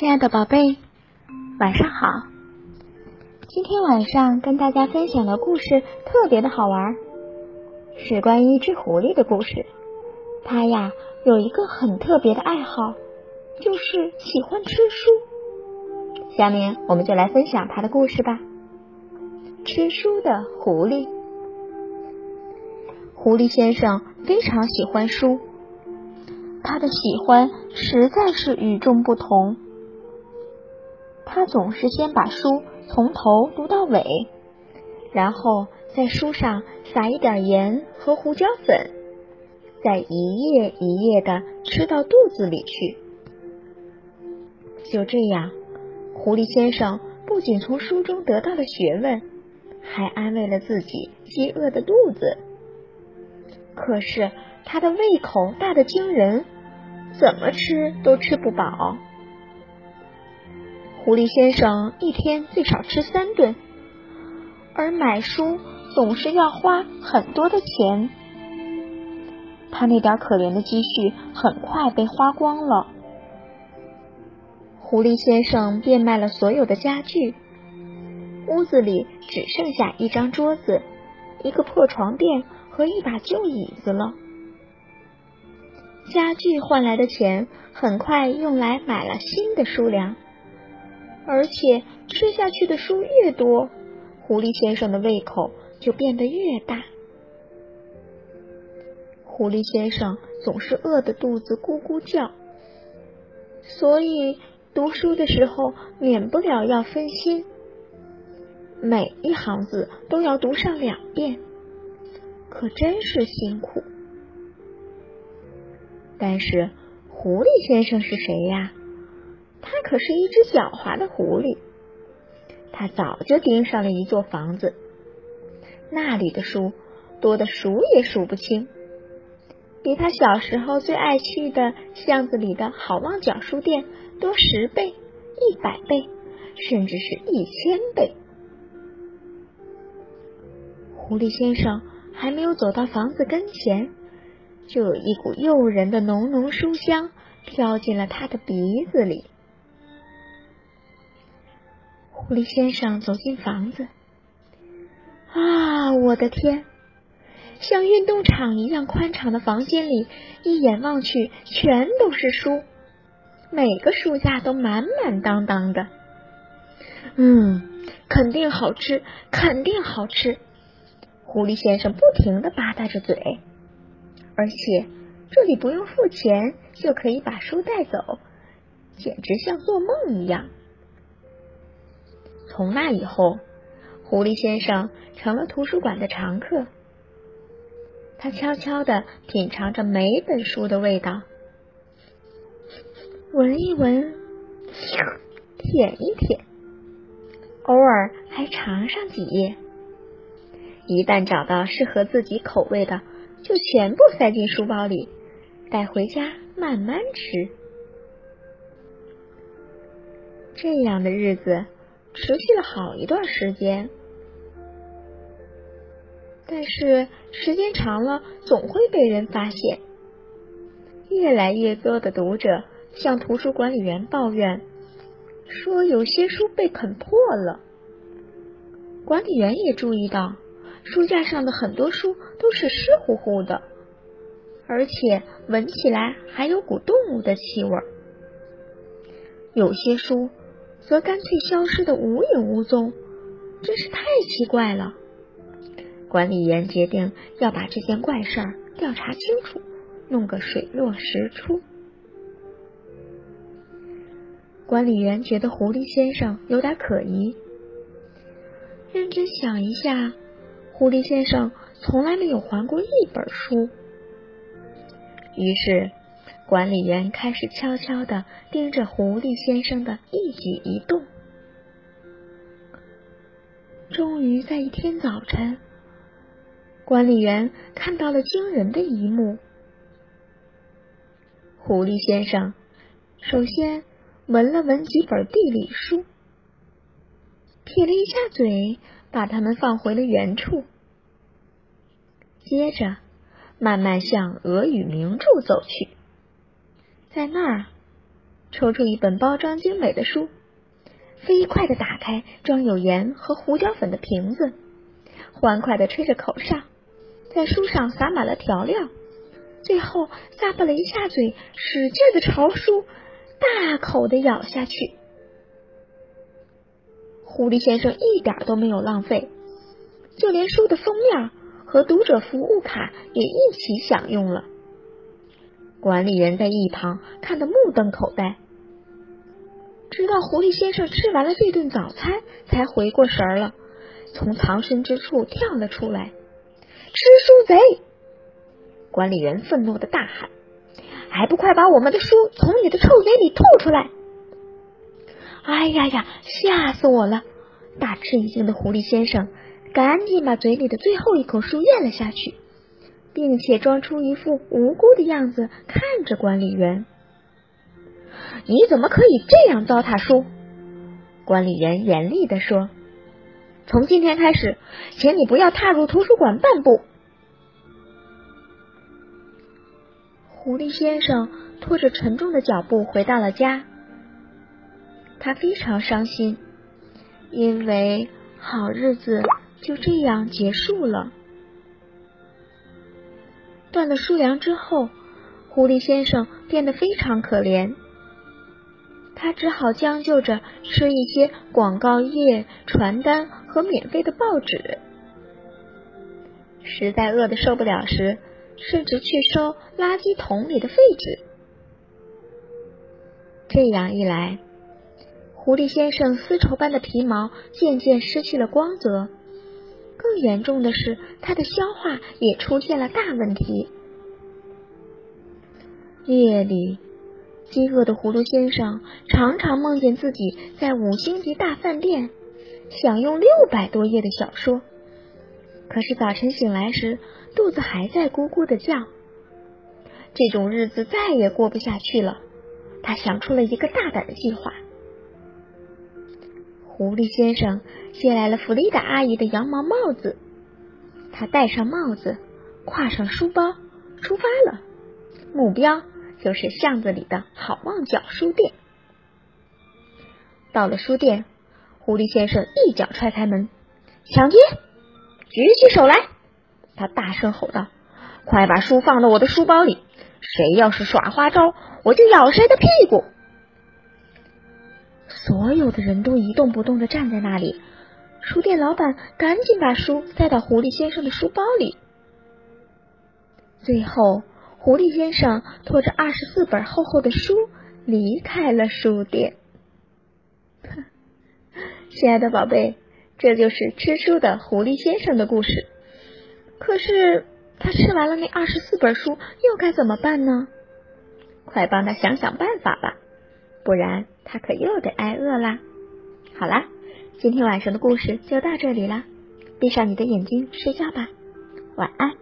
亲爱的宝贝，晚上好。今天晚上跟大家分享的故事特别的好玩，是关于一只狐狸的故事。它呀有一个很特别的爱好，就是喜欢吃书。下面我们就来分享它的故事吧。吃书的狐狸，狐狸先生非常喜欢书，他的喜欢实在是与众不同。他总是先把书从头读到尾，然后在书上撒一点盐和胡椒粉，再一页一页的吃到肚子里去。就这样，狐狸先生不仅从书中得到了学问，还安慰了自己饥饿的肚子。可是他的胃口大的惊人，怎么吃都吃不饱。狐狸先生一天最少吃三顿，而买书总是要花很多的钱。他那点可怜的积蓄很快被花光了。狐狸先生变卖了所有的家具，屋子里只剩下一张桌子、一个破床垫和一把旧椅子了。家具换来的钱很快用来买了新的书粮。而且吃下去的书越多，狐狸先生的胃口就变得越大。狐狸先生总是饿得肚子咕咕叫，所以读书的时候免不了要分心，每一行字都要读上两遍，可真是辛苦。但是狐狸先生是谁呀？他可是一只狡猾的狐狸，他早就盯上了一座房子，那里的书多的数也数不清，比他小时候最爱去的巷子里的好望角书店多十倍、一百倍，甚至是一千倍。狐狸先生还没有走到房子跟前，就有一股诱人的浓浓书香飘进了他的鼻子里。狐狸先生走进房子，啊，我的天！像运动场一样宽敞的房间里，一眼望去全都是书，每个书架都满满当当的。嗯，肯定好吃，肯定好吃！狐狸先生不停的吧嗒着嘴，而且这里不用付钱就可以把书带走，简直像做梦一样。从那以后，狐狸先生成了图书馆的常客。他悄悄的品尝着每本书的味道，闻一闻，舔一舔，偶尔还尝上几页。一旦找到适合自己口味的，就全部塞进书包里，带回家慢慢吃。这样的日子。持续了好一段时间，但是时间长了，总会被人发现。越来越多的读者向图书管理员抱怨，说有些书被啃破了。管理员也注意到，书架上的很多书都是湿乎乎的，而且闻起来还有股动物的气味。有些书。则干脆消失的无影无踪，真是太奇怪了。管理员决定要把这件怪事儿调查清楚，弄个水落石出。管理员觉得狐狸先生有点可疑，认真想一下，狐狸先生从来没有还过一本书。于是。管理员开始悄悄的盯着狐狸先生的一举一动。终于在一天早晨，管理员看到了惊人的一幕：狐狸先生首先闻了闻几本地理书，撇了一下嘴，把它们放回了原处，接着慢慢向俄语名著走去。在那儿，抽出一本包装精美的书，飞快的打开装有盐和胡椒粉的瓶子，欢快的吹着口哨，在书上撒满了调料，最后咂巴了一下嘴，使劲的朝书大口的咬下去。狐狸先生一点都没有浪费，就连书的封面和读者服务卡也一起享用了。管理员在一旁看得目瞪口呆，直到狐狸先生吃完了这顿早餐，才回过神儿了，从藏身之处跳了出来。吃书贼！管理员愤怒的大喊：“还不快把我们的书从你的臭嘴里吐出来！”哎呀呀，吓死我了！大吃一惊的狐狸先生赶紧把嘴里的最后一口书咽了下去。并且装出一副无辜的样子看着管理员。你怎么可以这样糟蹋书？管理员严厉的说：“从今天开始，请你不要踏入图书馆半步。”狐狸先生拖着沉重的脚步回到了家，他非常伤心，因为好日子就这样结束了。断了书粮之后，狐狸先生变得非常可怜。他只好将就着吃一些广告页、传单和免费的报纸。实在饿得受不了时，甚至去收垃圾桶里的废纸。这样一来，狐狸先生丝绸般的皮毛渐渐失去了光泽。更严重的是，他的消化也出现了大问题。夜里，饥饿的葫芦先生常常梦见自己在五星级大饭店享用六百多页的小说，可是早晨醒来时，肚子还在咕咕的叫。这种日子再也过不下去了，他想出了一个大胆的计划。狐狸先生借来了弗丽达阿姨的羊毛帽子，他戴上帽子，挎上书包，出发了。目标就是巷子里的好望角书店。到了书店，狐狸先生一脚踹开门，抢劫！举起手来！他大声吼道：“快把书放到我的书包里！谁要是耍花招，我就咬谁的屁股！”所有的人都一动不动的站在那里，书店老板赶紧把书塞到狐狸先生的书包里。最后，狐狸先生拖着二十四本厚厚的书离开了书店。亲爱的宝贝，这就是吃书的狐狸先生的故事。可是他吃完了那二十四本书，又该怎么办呢？快帮他想想办法吧！不然他可又得挨饿啦！好啦，今天晚上的故事就到这里啦，闭上你的眼睛睡觉吧，晚安。